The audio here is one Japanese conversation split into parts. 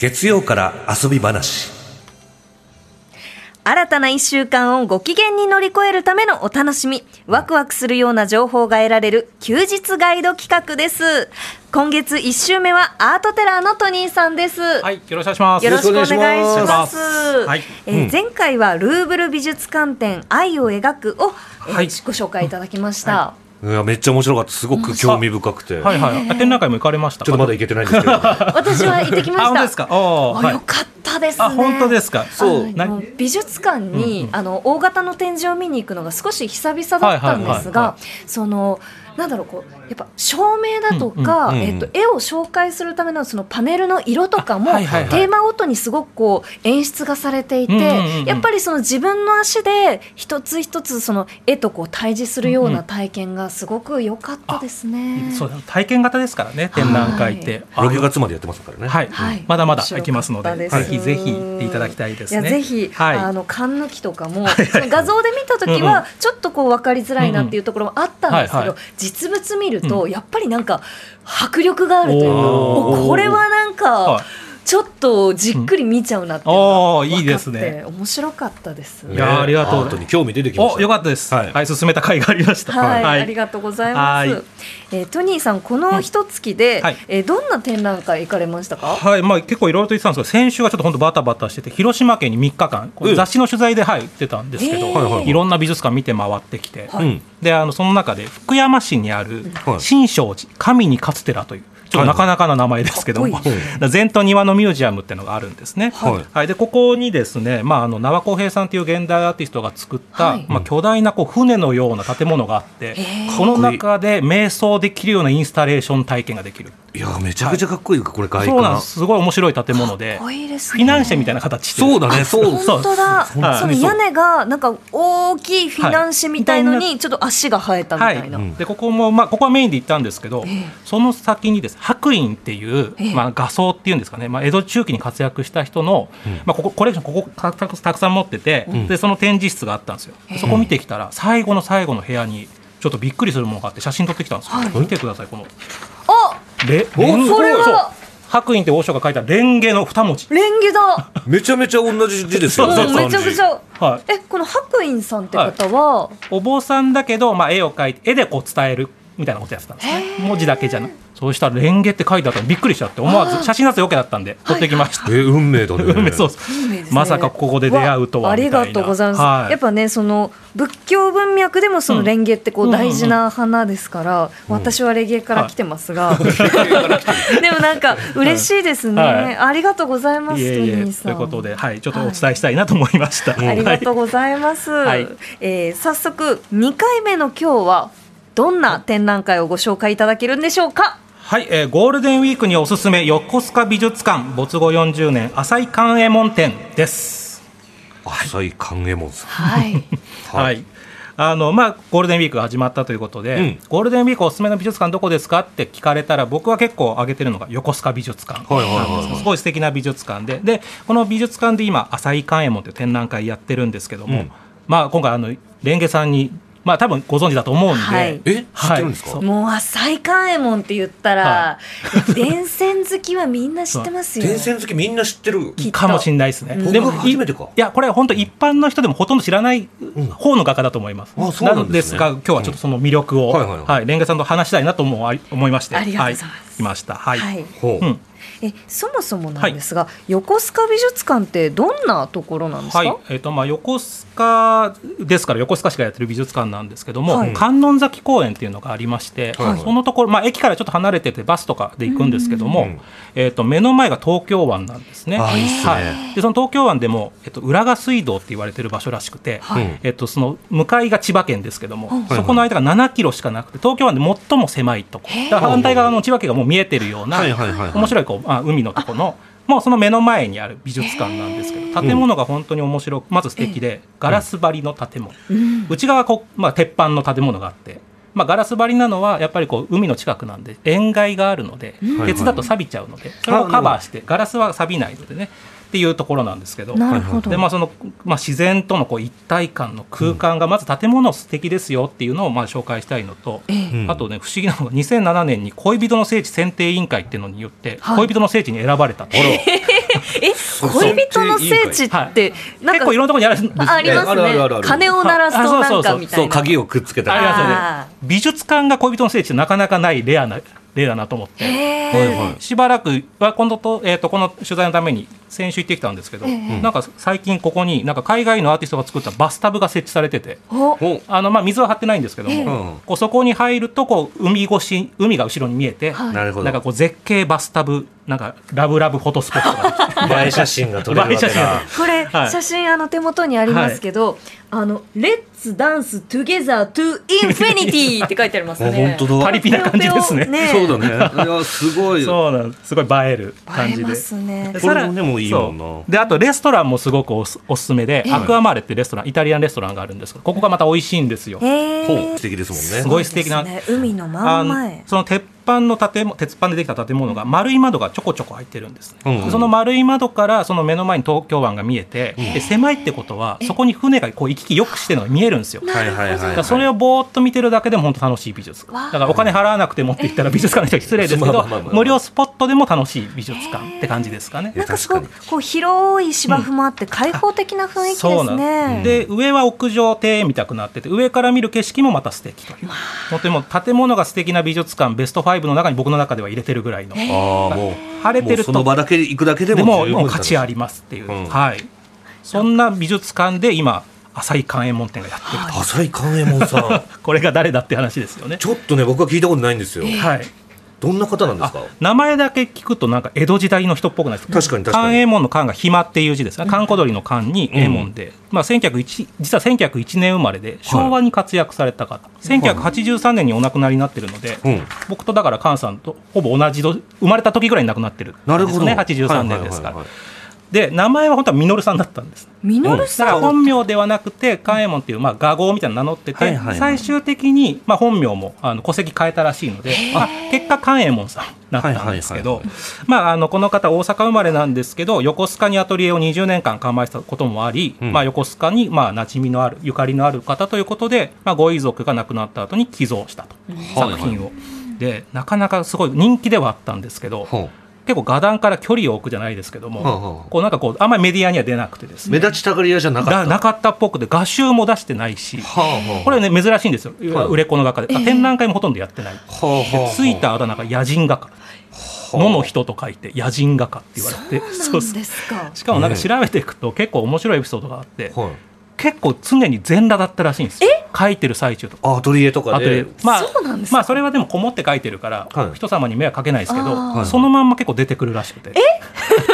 月曜から遊び話新たな一週間をご機嫌に乗り越えるためのお楽しみ、ワクワクするような情報が得られる休日ガイド企画です。今月1週目はアートテラーのトニーさんです。はい、よろしくお願いします。よろしくお願いします。はいえー前回はルーブル美術館展愛を描くを、えーはいご紹介いただきました。いやめっちゃ面白かったすごく興味深くて、はいはい。あ展覧会も行かれましたか？ちょっとまだ行けてないんですけど 私は行ってきまあ、した。本当ですか？あよ。かったですね。あ、本当ですか？そう美術館に、あの大型の展示を見に行くのが少し久々だったんですはいはいはいはがそのなんだろうこうやっぱ照明だとか、うんうんえっと、絵を紹介するためのそのパネルの色とかも、あはいはいはい。テーマごとにすごくこう演出がされていて、うんうんうんうん。やっぱりその自分の足で一つ一つその絵とこう対峙するような体験がすごく良かったですね。そう体験型ですからね、展覧会って。あ6月までやってますからね。はい。はい、まだまだ行きますので、ぜひぜひ行っていただきたいですね。いやぜひ、はい。あの缶抜きとかも、その画像で見た時はちょっとこう分かりづらいなっていうところもあったんですけど、うんうんはいはい実物見るとやっぱりなんか迫力があるというか、これはなんかはいちょっとじっくり見ちゃうなっていうのがおーいいですね。面白かったです。いやーありがとう。興味出てきました。お、よかったです。はい。はい、進めた甲斐がありました。はい、ありがとうございます。はい。えートニーさん、この一月で、うん。はい。えーどんな展覧会行かれましたか？はい、まあ、結構いろいろと言ってたんですけど、先週はちょっと本当バタバタしてて、広島県に3日間、雑誌の取材で、はい、行ってたんですけど、いはいい。ろんな美術館見て回ってきて、で、あの、その中で福山市にあるはい。新勝寺、神に勝つ寺という、ちょっとなかなかな名前ですけども、かっこいい。前途庭のミュージアムっていうのがあるんですね。はい。はい、でここにですね、まあ、あの縄浩平さんという現代アーティストが作った、はい。まあ、巨大なこう船のような建物があってこの中で瞑想できるようなインスタレーション体験ができるいやめちゃくちゃかっこいいこれ外そうなんで観す。すごい面白い建物でかっこいいですフね。ィナンシェみたいな形そうだねそう。本当だ。はいその屋根がなんか大きいフィナンシェみたいのにちょっと足が生えたみたいな。はい、でここも、まあ、ここはメインで行ったんですけど、ええ。その先にです白隠っていう、ええ。まあ、画装っていうんですかね、まあ、江戸中期に活躍した人の、まあ、ここコレクションここたくさん持ってて、でその展示室があったんですよ、そこ見てきたら最後の最後の部屋にちょっとびっくりするものがあって写真撮ってきたんですよ、はい。見てくださいこの。あ、レこれは白隠って王将が書いたレンゲの二文字。レンゲだ。めちゃめちゃ同じ字ですよめちゃくちゃ。はい。え、この白隠さんって方は、お坊さんだけど、まあ、絵を描いて絵でこう伝えるみたいなことやってたんですね。文字だけじゃなくそうしたらレンゲって書いてあったのびっくりしちゃって思わず写真撮影 OK だったんで撮ってきました、え運命だね。運命そうですね。まさかここで出会うとはわありみたいな。がとうございます。はい。やっぱね、その仏教文脈でもそのレンゲってこううん大事な花ですから、私はレゲエから来てますが、でもなんか嬉しいですね。はい。ありがとうございます。いえいえということで、はい、ちょっとお伝えしたいなと思いました、ありがとうはいございます。はい。えー早速2回目の今日はどんな展覧会をご紹介いただけるんでしょうか？はい、えーゴールデンウィークにおすすめ横須賀美術館没後40年浅井寛右衛門展です。浅井寛右衛門さん。はい。はい、あのまあ、ゴールデンウィークが始まったということで、うん。ゴールデンウィークおすすめの美術館どこですかって聞かれたら僕は結構挙げてるのが横須賀美術館、はいはいはいすごい素敵な美術館で。でこの美術館で今浅井寛右衛門という展覧会やってるんですけども、うん。まあ、今回あのレンゲさんに、まあ、多分ご存知だと思うんで、はい。え？知ってるんですか、はい。もう浅井寛右衛門って言ったら、はい。電線好きはみんな知ってますよ。電線好きみんな知ってる。かもしれないですね。うんでも僕初めてか。いやこれは本当一般の人でもほとんど知らない方の画家だと思います。あそうなんですね。が今日はちょっとその魅力を、うん。はいはいはい。はい。レンゲさんと話したいなと思い思いまして、ありがとうございます。はい、来ました。はい。はい。ほう、うんえそもそもなんですが、横須賀美術館ってどんなところなんですか？はい、えっ、とまあ横須賀ですから横須賀市がやってる美術館なんですけども、はい。観音崎公園っていうのがありまして、はい。そのところまあ駅からちょっと離れててバスとかで行くんですけども、うんえっ、と目の前が東京湾なんですね。あいいっすね。はい。でその東京湾でもえっ、と浦賀水道って言われてる場所らしくて、えっ、とその向かいが千葉県ですけども、うん。そこの間が7キロしかなくて東京湾で最も狭いとこ。反対側の千葉県がもう見えてるような、はいはいはいはい。面白いこうあ海のとこのもうその目の前にある美術館なんですけど建物が本当に面白くまず素敵でガラス張りの建物、うん。内側はこう、まあ、鉄板の建物があって、まあ、ガラス張りなのはやっぱりこう海の近くなんで塩害があるので、ん。鉄だと錆びちゃうのでそれをカバーしてガラスは錆びないのでねっていうところなんですけど。なるほど。でまあそのまあ、自然とのこう一体感の空間がまず建物素敵ですよっていうのをまあ紹介したいのと、ええ。うん。あとね不思議なのが2007年に恋人の聖地選定委員会っていうのによってはい。恋人の聖地に選ばれたと、恋人の聖地って、なんか結構いろんなところにあるんですよあありますあるあるあるあねる。鐘を鳴らすとなんかみたそ、い。うな鍵をくっつけた。り。ねあ美術館が恋人の聖地ってなかなかないレアな例だなと思って。へー。はいはい。しばらくは今度と,、えー、とこの取材のために先週行ってきたんですけど、なんか最近ここになんか海外のアーティストが作ったバスタブが設置されててあのまあ水は張ってないんですけども、うんこうそこに入るとこう海越し海が後ろに見えて、はい。なるほど。なんか。こう絶景バスタブなんかラブラブフォトスポットが映え写真が撮れるわけだ。が。これ、はい。写真あの手元にありますけど、あの「レッツダンストゥゲザートゥインフィニティ」って書いてありますあね。本当だ。パリピな感じですね。ペロペロそうだね。いや、すごい。そうなんです。すごい映える感じで。映えますね。でこれもでもいいもんなそう。であとレストランもすごくおすおすすめで、アクアマーレってレストランイタリアンレストランがあるんですけどここがまた美味しいんですよ。へほう、ー素敵ですもんね。すごい素敵な。そうですね。海の真あのん前その鉄板の建物鉄板でできた建物が丸い窓がちょこちょこ入ってるんです、うんうん。でその丸い窓からその目の前に東京湾が見えて、で狭いってことはそこに船がこう行き来よくしてるのが見えるんですよ。はいはいはいだそれをぼーっと見てるだけでも本当楽しい美術だからお金払わなくて持って行ったら美術館の人は失礼ですけど無料スポットでも楽しい美術館って感じですかね。なんかすごく広い芝生もあって開放的な雰囲気ですね。で上は屋上庭園みたくなってて上から見る景色もまた素敵という。とても建物が素敵な美術館ベスト5の中に僕の中では入れてるぐらいのああ、もう。晴れてるともうその場だけ行くだけででももう価値ありますっていう、うんはいそんな美術館で今浅井寛右衛門展がやってると、浅井寛右衛門さん。これが誰だって話ですよねちょっとね、僕は聞いたことないんですよ。はいどんな方なんですあか。名前だけ聞くとなんか江戸時代の人っぽくないですか？確かに確かに。寛右衛門の寛が暇っていう字です。ね閑古鳥の寛に右衛門で、まあ、1901実は1901年生まれで昭和に活躍された方、1983年にお亡くなりになってるので、うん。僕とだから寛さんとほぼ同じど生まれた時ぐらいに亡くなってるんですね。なるほど。83年ですから、はいはいはいはいで名前は本当は稔さんだったんです。ミノルだかさん。ら本名ではなくて寛右衛門っていうまあ画号みたいなの名乗ってて、はいはいはい。最終的にまあ本名もあの戸籍変えたらしいので、まあ、結果寛右衛門さんだったんですけど、はいはいまああのこの方大阪生まれなんですけど横須賀にアトリエを20年間構えてたこともあり、うん。まあ、横須賀にまあ馴染みのあるゆかりのある方ということで、まあ、ご遺族が亡くなった後に寄贈したと、はい作品を。でなかなかすごい人気ではあったんですけど、結構画壇から距離を置くじゃないですけども、はあはあこうなんかこうあんまりメディアには出なくてですね。目立ちたがり屋じゃなかった。だなかったっぽくて画集も出してないしはあはあ。これね珍しいんですよ、はい。売れっ子の画家で、あ展覧会もほとんどやってない、はあはあ。ついたあだ名が野人画家。野の人と書いて野人画家って言われてそうなんですか。しかもなんか調べていくと結構面白いエピソードがあって、はい。結構常に全裸だったらしいんですよ書いてる最中とか。あアトリエとかで。まあそうなんですか？まあそれはでもこもって書いてるから、はい。人様に迷惑かけないですけど、そのまんま結構出てくるらしくて。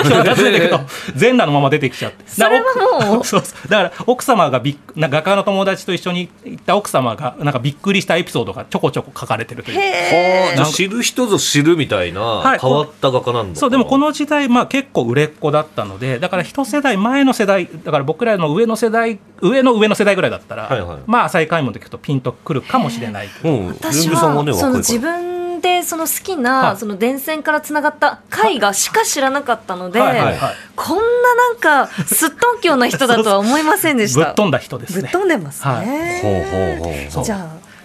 出てくると全裸のまま出てきちゃって。それはもう そうだから奥様がびっな画家の友達と一緒に行った奥様がなんかびっくりしたエピソードがちょこちょこ書かれてるという。へはあ、じゃあ知る人ぞ知るみたいなはい。変わった画家なんだ。そうでもこの時代、まあ、結構売れっ子だったのでだから一世代前の世代だから僕らの上の世代上の上の世代ぐらいだったら、はいはい。まあ浅井海門で聞くとピンとくるかもしれない。うん、私はその自。分でその好きはない。その電線からつながった絵画しか知らなかったので、はいはいはい。こんななんかすっとんきょうな人だとは思いませんでした。ぶっ飛んだ人ですね。ぶっ飛んでますね。ほうほうほうほう。じゃ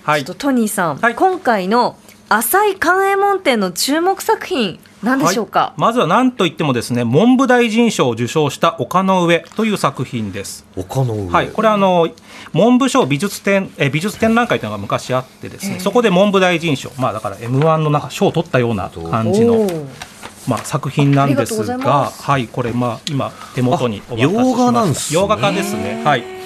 あ、はい。ちょっとトニーさん、はい。今回の浅井寛右衛門展の注目作品何でしょうか、はい。まずは何といってもですね文部大臣賞を受賞した丘の上という作品です。丘の上。はい、これはあの文部省美術展え美術展覧会というのが昔あってですね、そこで文部大臣賞まあだから M1 のなんか賞を取ったような感じのまあ作品なんですがはい。これまあ今手元にお渡ししあ洋画なんますすね。洋画家ですね。はい。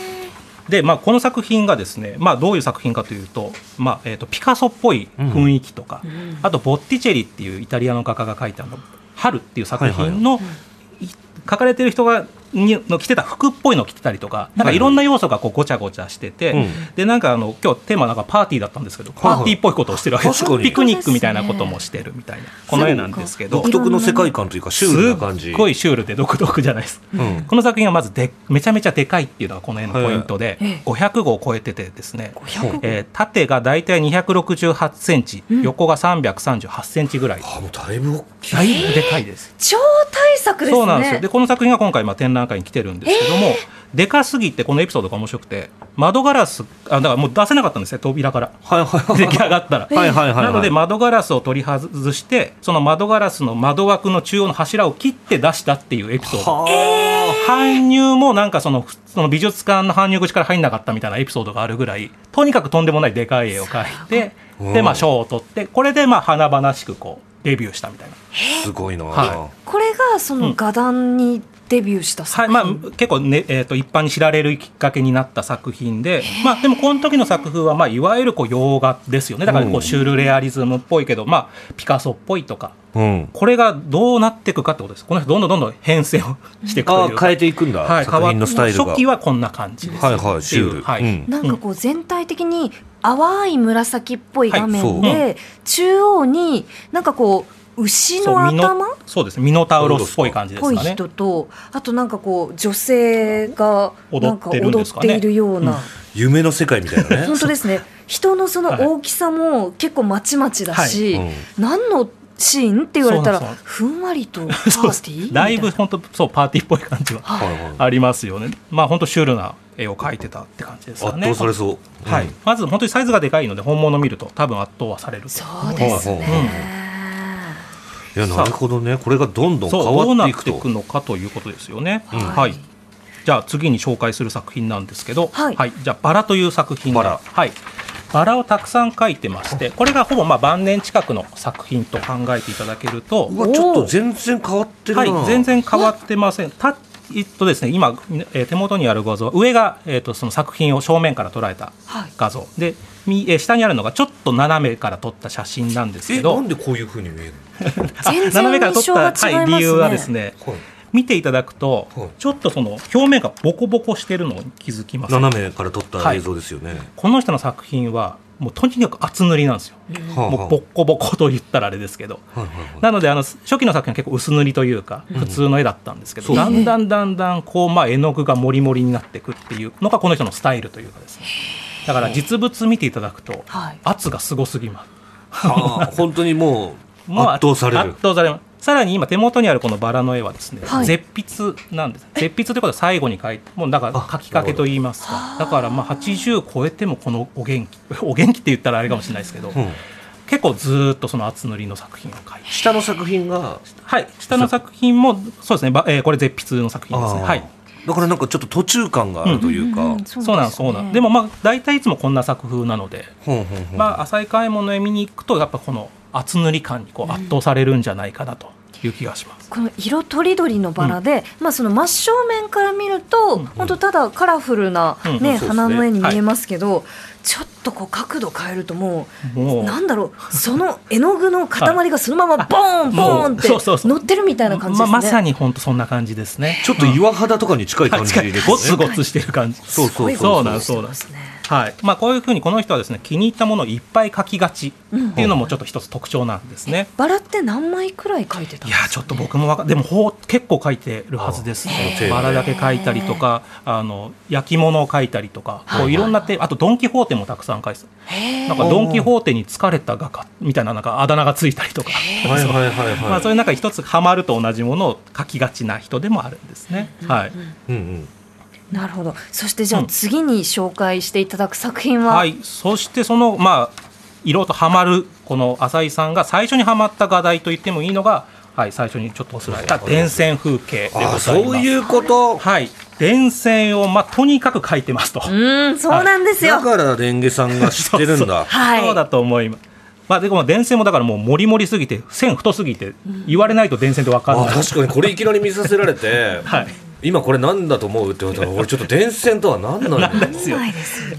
でまあ、この作品がですね、まあ、どういう作品かというと,、まあえー、とピカソっぽい雰囲気とか、あとボッティチェリっていうイタリアの画家が描いたあの「春」っていう作品の、い書かれてる人がにの着てた服っぽいの着てたりとかなんかいろんな要素がこうごちゃごちゃしてて、うん。でなんかあの今日テーマなんかパーティーだったんですけど、はいはい。パーティーっぽいことをしてるわけですピクニックみたいなこともしてるみたいな。この絵なんですけど独特の世界観というか、シュールな感じ。すっごいシュールで独特じゃないです。か、うん。この作品はまずでめちゃめちゃでかいっていうのがこの絵のポイントで、ええ。500号を超えててですね、500えー縦が大体268センチ、横が338センチぐらい、あ、もうだいぶ大きい。だいぶでかいです。超大作ですね。そうなんですよ。でこの作品が今回まあ展覧会に来てるんですけども、でかすぎてこのエピソードが面白くて窓ガラスあだからもう出せなかったんですね扉から。はいはいはい。出来上がったら。はいはいはいはい。なので窓ガラスを取り外してその窓ガラスの窓枠の中央の柱を切って出したっていうエピソード。は搬入もなんかそのその美術館の搬入口から入んなかったみたいなエピソードがあるぐらいとにかくとんでもないでかい絵を描いてうんでまあ賞を取ってこれでまあ華々しくこうデビューしたみたいな。あすごいな、はこれがその画壇にデビューしたはい。作品、まあ、結構、ねえー、と一般に知られるきっかけになった作品で、まあ、でもこの時の作風は、まあ、いわゆるこう洋画ですよね。だからこうシュールレアリズムっぽいけど、まあ、ピカソっぽいとか。うん。これがどうなっていくかってことです。この人どんどんどんどん変遷をしていくというか。ああ変えていくんだ、はい、作品のスタイルが。初期はこんな感じですはいはいシュール、はい。うんなんかこう全体的に淡い紫っぽい画面で、はい中央になんかこう牛のそうミノ頭っそうです。ねミノタウロスっぽい感じですぽいかね人とあとなんかこう女性がなんか踊っているような、夢の世界みたいなね。本当ですね。人のその大きさも結構まちまちだし、はい。うん。何のシーンって言われたらふんわりとパーティー？だいな。ぶ本当そうパーティーっぽい感じは。はい。はいはいありますよね。まあ本当シュールな絵を描いてたって感じですか圧ね倒されそう、はい。うん。まず本当にサイズがでかいので本物見ると多分圧倒はされる。とそうですね、いやなるほどね。これがどんどん変わっていくと。なっていくのかということですよね、うん。はい。じゃあ次に紹介する作品なんですけど、はい。じゃあバラという作品で。バラ。はいバラをたくさん描いてましてこれがほぼまあ晩年近くの作品と考えていただけるとうわちょっと全然変わってるな、はい、全然変わってません。たえっとですね、今、えー手元にある画像上が、えー、とその作品を正面から捉えたはい。画像、でみえー下にあるのがちょっと斜めから撮った写真なんですけえなどんでこういうふうに見える 全斜めから撮然印象が違いますね、はい、理由はですねの、はい、見ていただくと、はい。ちょっとその表面がボコボコしてるのに気づきます。斜めから撮った映像ですよね、この人の作品はもうとにかく厚塗りなんですよ、はあはあ。もうボッコボコと言ったらあれですけど、はいはいはい。なのであの初期の作品は結構薄塗りというか普通の絵だったんですけど、そうだんだんだんだんこう、まあ、絵の具がもりもりになっていくっていうのがこの人のスタイルというかですね。だから実物見ていただくとはい。圧がすごすぎます。はあ本当にもう もう圧倒される。圧倒されますさらに今手元にあるこのバラの絵はですね、はい。絶筆なんです。絶筆ということは最後に描いてもうだから書きかけと言いますか。だからまあ80超えてもこのお元気。お元気って言ったらあれかもしれないですけど、うん。結構ずーっとその厚塗りの作品を描いて。下の作品が？はい。下の作品もそうですね、ばえーこれ絶筆の作品です。ねはい。だからなんかちょっと途中感があるというか、うんうんそうなんそうなんでもまあ大体いつもこんな作風なので、ほんほんほん。まあ浅井買い物へ見に行くとやっぱこの厚塗り感にこう圧倒されるんじゃないかなという気がします、この色とりどりのバラで、まあその真正面から見ると、ん。本当ただカラフルな、うん。ねね。花の絵に見えますけど、ちょっとこう角度変えるともうもう。なんだろうその絵の具の塊がそのままボーンボーンってそうそうそう。乗ってるみたいな感じですね。ままさに本当そんな感じですね。ちょっと岩肌とかに近い感じで すね、ゴツゴツしてる感じ。そうそうそうそう。なんそうなんです。ね。はい。まあ、こういうふうにこの人はですね気に入ったものをいっぱい描きがちっていうのもちょっと一つ特徴なんですね。バラって何枚くらい描いてたんですか。いやちょっと僕もわかでもほう結構描いてるはずです。バラだけ描いたりとかあの焼き物を描いたりとかはい。こういろんな手あとドン・キホーテもたくさん描いてたへー。なんかドン・キホーテに疲れた画家みたいななんかあだ名がついたりとか、はいはいはいはい、まあ、そういう中一つハマると同じものを描きがちな人でもあるんですね。はい。うんうん。なるほど。そしてじゃあうん。次に紹介していただく作品は、はい、そしてそのまあ色とハマるこの浅井さんが最初にハマった画題と言ってもいいのが、はい、最初にちょっとお伝えした電線風景でございます。あそういうこと。はい、電線をまあとにかく描いてますと。うんそうなんですよ。だからレンゲさんが知ってるんだはい。そうだと思います。まあ、でも電線もだからもうもりもりすぎて線太すぎて言われないと電線って分かんない、あ確かにこれいきなり見させられて、はい、今これ何だと思うって言われたら俺ちょっと電線とは何なん ないですよね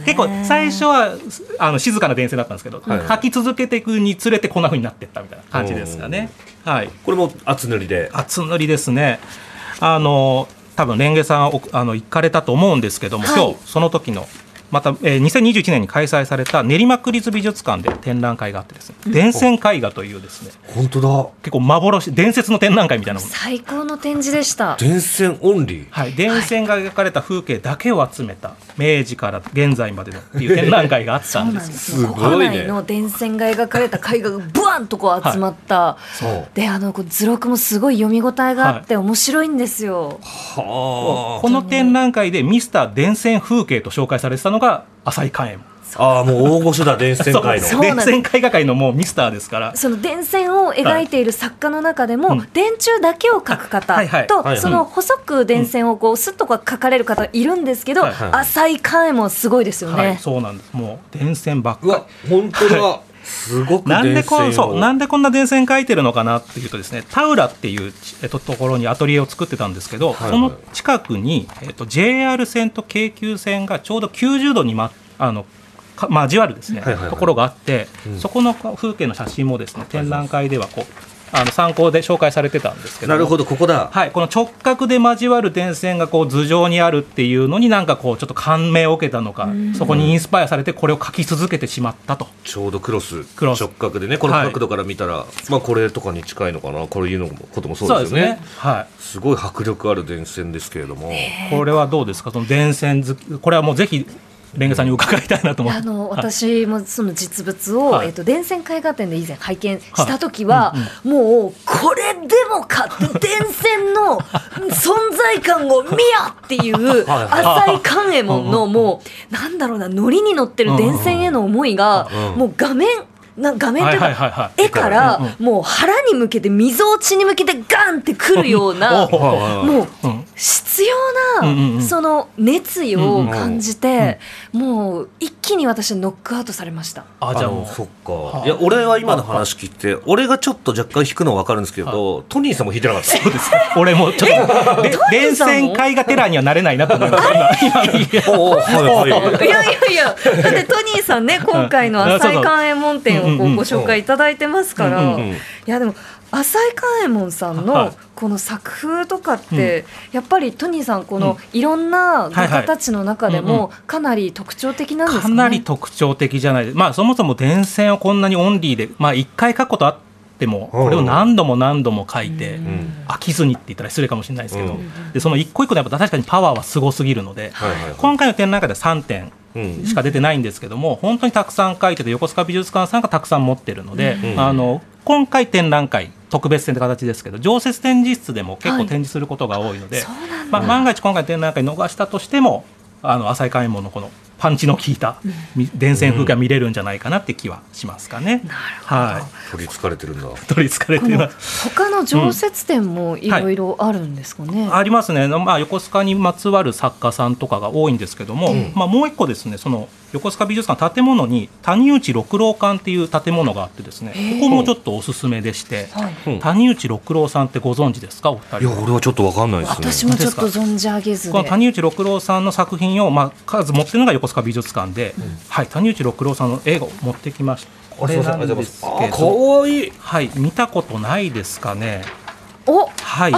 結構最初はあの静かな電線だったんですけど、はい描き続けていくにつれてこんな風になっていったみたいな感じですかね。はい、これも厚塗りで厚塗りですね。あの多分レンゲさんおあの行かれたと思うんですけども、はい。今日その時のまた、えー、2021年に開催された練馬区立美術館で展覧会があってですね、伝線絵画というですね本当だ。結構幻伝説の展覧会みたいなもの。最高の展示でした。電線オンリー？はい、電線が描かれた風景だけを集めた明治から現在までのっていう展覧会があった そうんなんでですすごいね。国内の電線が描かれた絵画がブワンとこう集まった、そう。であのこう図録もすごい読み応えがあって面白いんですよ、はこの展覧会でミスター電線風景と紹介されてたのが浅井寛右衛門。ああーもう大御所だ電線界の。電線絵画界のもうミスターですから。その電線を描いている作家の中でも、うん。電柱だけを描く方はいはいと、はい。はいその細く電線をこうスッとこう描かれる方いるんですけど、はいはい。浅井寛右衛門すごいですよね。はい、そうなんです。もう電線ばっかうわ本当だ すごくなんでこなんでこんな電線描いてるのかなっていうとですね田浦っていう、えっと、ところにアトリエを作ってたんですけど、はいはい。その近くに、えっと、JR 線と京急線がちょうど90度に、ま、あのか交わるですね、はいはいはい。ところがあって、うん。そこの風景の写真もですね展覧会ではこうあの参考で紹介されてたんですけどなるほどここだ。はい、この直角で交わる電線がこう頭上にあるっていうのになんかこうちょっと感銘を受けたのかそこにインスパイアされてこれを描き続けてしまったと。ちょうどクロスクロス直角でねこの角度から見たら、まあこれとかに近いのかな？こういうのこともそうですよね。はい。すごい迫力ある電線ですけれども、これはどうですか？その電線これはもうぜひレンゲさんに伺いたいなと思って。あのはい。私もその実物を、はい。えっと電線絵画展で以前拝見した時は、もうこれでもかって電線の 存在感を見よっていうはい浅井寛右衛門のもうなんだろうなノリに乗ってる電線への思いがうん。もう画面な画面というはいはいはいかはい。絵からもう腹に向けてみぞおちに向けてガンってくるような もううん必要うん。うんうなん。その熱意を感じうんてもう一気に私ノックアウトされました。あじゃあもう。そっか、はいいや俺は今の話聞いて俺がちょっと若干弾くのは分かるんですけど、トニーさんも弾いてなかった そうです。俺もちょっとで電線絵画テラーにはなれないなと思います。今今。いやいやいや。だってトニーさんね、今回の浅井寛右衛門展をこうご紹介いただいてますから、うんうんうん。いやでも浅井寛右衛門さんはい。のこの作風とかって、やっぱりトニーさんこのいろんな画家たちの中でもかなり特徴的なんですかね？かなり特徴的じゃない。まあそもそも電線をこんなにオンリーでまあ一回書くことあってもこれを何度も何度も書いてん。飽きずにって言ったら失礼かもしれないですけど、うん。でその一個一個のやっぱ確かにパワーはすごすぎるので、今回の展覧会では3点。うんしか出てないんですけども、本当にたくさん書いてて横須賀美術館さんがたくさん持ってるので、うん。あの今回展覧会特別展って形ですけど常設展示室でも結構はい。展示することが多いので、そうなんだ。まあ、万が一今回展覧会逃したとしてもあの浅井海門のこのパンチの効いたみ電線風景が見れるんじゃないかなって気はしますかね。なるほど。は取りつかれてるんだ。い、取りつかれています。他の常設展もいろいろあるんですかね。ありますね、まあ、横須賀にまつわる作家さんとかが多いんですけども、まあ、もう一個ですねその横須賀美術館建物に谷内六郎館っていう建物があってですねここもちょっとおすすめでして、はい。うん。谷内六郎さんってご存知ですか？お二いや人は俺はちょっと分かんないですね。私もちょっと存じ上げずで。この谷内六郎さんの作品を、まあ、数持ってるのが横須賀美術館で、はい、谷内六郎さんの絵を持ってきました。これなんですけど、わいい。はい、見たことないですかね。おはい。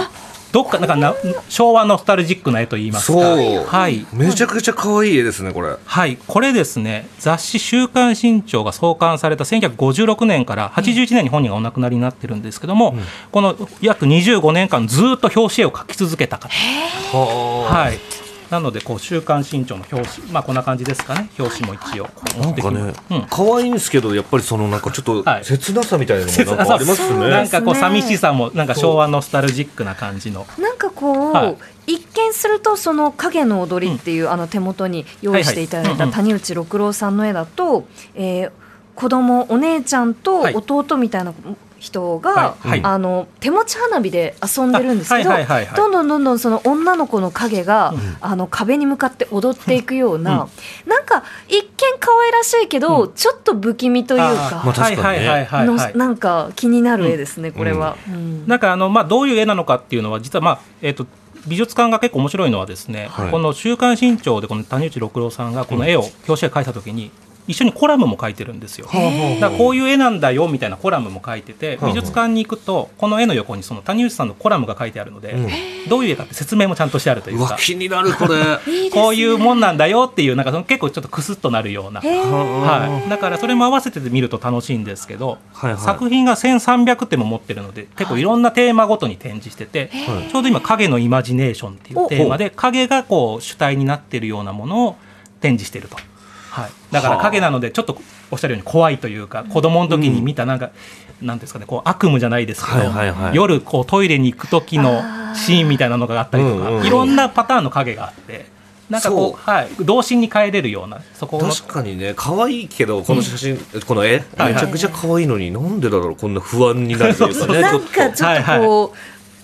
どっかなんかな昭和ノスタルジックな絵と言いますか。そう。はい。めちゃくちゃ可愛い絵ですねこれ。はい、これですね、雑誌週刊新潮が創刊された1956年から81年に本人がお亡くなりになってるんですけども、この約25年間、ずっと表紙絵を描き続けた方。ははい。なので、こう週刊新潮の表紙、まあ、こんな感じですかね、表紙も一応。なんかね。うん。可愛いんですけどやっぱりそのなんかちょっとはい。切なさみたいなのもなんかありますね。なんかこう寂しさもなんか昭和ノスタルジックな感じの。なんかこう、はい。一見するとその影の踊りっていう、あの手元に用意していただいた谷内六郎さんの絵だと、えー子供お姉ちゃんとはい。弟みたいなはいあの手持ち花火で遊んでるんですけど、あはいはいはいはい。どんどんどんどんその女の子の影が、あの壁に向かって踊っていくような、なんか一見可愛らしいけど、ちょっと不気味というあかのはいなんか気になる絵ですね、これは。うん。なんかあの、まあ、どういう絵なのかっていうのは実は、まあえー、と美術館が結構面白いのはですね、はい。この「週刊新潮」でこの谷内六郎さんがこの絵を、表紙絵描いた時に一緒にコラムも書いてるんですよ。だこういう絵なんだよみたいなコラムも書いててはあ美術館に行くとこの絵の横にその谷内さんのコラムが書いてあるので、うん。どういう絵かって説明もちゃんとしてあるといううかわ気になるこれ。こういうもんなんだよっていうなんかその結構ちょっとクスッとなるような、はい、だからそれも合わせて見ると楽しいんですけど、はいはい。作品が1300点も持ってるので結構いろんなテーマごとに展示してて、はい。ちょうど今「影のイマジネーション」っていうテーマで影がこう主体になってるようなものを展示してると。はい、だから影なのでちょっとおっしゃるように怖いというか子供の時に見たなんか、なんていうんですかねこう悪夢じゃないですけど、はいはいはい。夜こうトイレに行く時のシーンみたいなのがあったりとか、うんうんいろんなパターンの影があってなんかこうそう。はい、童心に帰れるようなそこの確かにね可愛いけどこの写真、この絵はいめちゃくちゃ可愛いのになんでだろうこんな不安になるというかね。なんちょっとかちょっとこ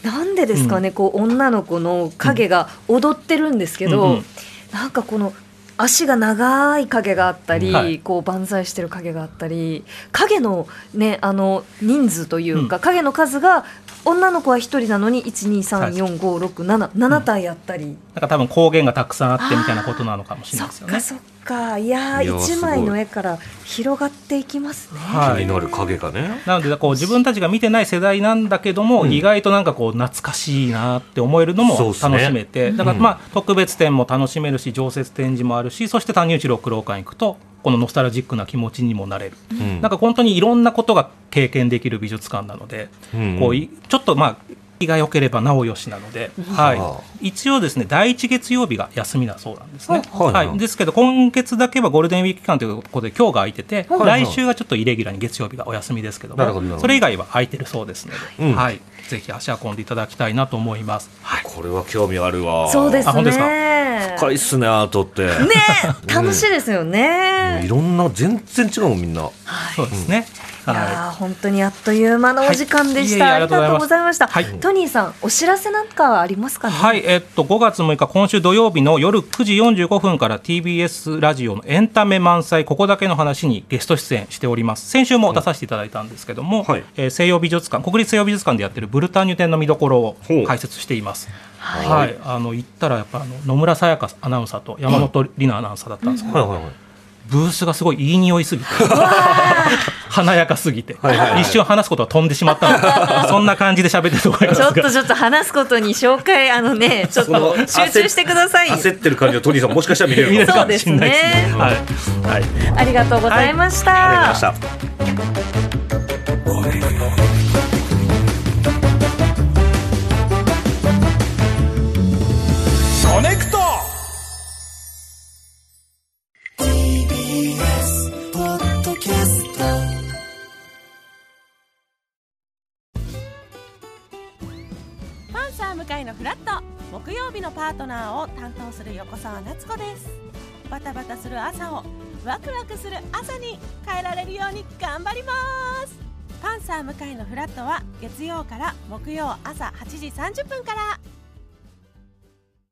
う、なんでですかね、こう女の子の影が踊ってるんですけど、うんうん。なんかこの足が長い影があったり、はい。こう万歳してる影があったり影のねあの人数というか、うん。影の数が女の子は一人なのに1234567体あったり。なんか多分光源がたくさんあってみたいなことなのかもしれないですよね。そっかそっか。いやーいやー一枚の絵から広がっていきますね。はい。気になる影がね。なのでこう自分たちが見てない世代なんだけども、うん。意外となんかこう懐かしいなって思えるのも楽しめて、だからまあ特別展も楽しめるし常設展示もあるしそして谷内六郎館行くとこのノスタルジックな気持ちにもなれる、うん。なんか本当にいろんなことが経験できる美術館なので、うん。こういちょっとまあ気が良ければなおよしなので、はい、一応ですね第一月曜日が休みだそうなんですね、はい。はい。ですけど今月だけはゴールデンウィーク期間ということで今日が空いてて、はい。はい。来週はちょっとイレギュラーに月曜日がお休みですけどなるほどそれ以外は空いてるそうですので、うん。はい、ぜひ足運んでいただきたいなと思います。はい。これは興味あるわ。そうですあ本当ですか？ね。深いっすねアートって。ね楽しいですよね。いろんな全然違うもんみんな。そうですね、い。や本当にあっという間のお時間でした。はい。ありがとうございました。はい。トニーさん、お知らせなんかありますかね？はい、えっと、5月6日、今週土曜日の夜9時45分から TBS ラジオのエンタメ満載、ここだけの話にゲスト出演しております。先週も出させていただいたんですけども、はい。えー西洋美術館、国立西洋美術館でやってるブルターニュ展の見どころを解説しています。はい。はい、あの行ったらやっぱあの野村さやかアナウンサーと山本里奈アナウンサーだったんですけど、はい。はい。はいブースがすごいいい匂いすぎて 華やかすぎて、はいはいはい。一瞬話すことは飛んでしまったの。で そんな感じで喋ってると思いますが。ちょっとちょっと話すことに紹介あのね ちょっと集中してください。焦ってる感じのトニーさんもしかしたら見れるかもしれない。ですね。そうはい、はい。ありがとうございました。ありがとうございましたパートナーを担当する横澤夏子です。バタバタする朝をワクワクする朝に変えられるように頑張ります。パンサー向井のフラットは月曜から木曜朝8時30分から。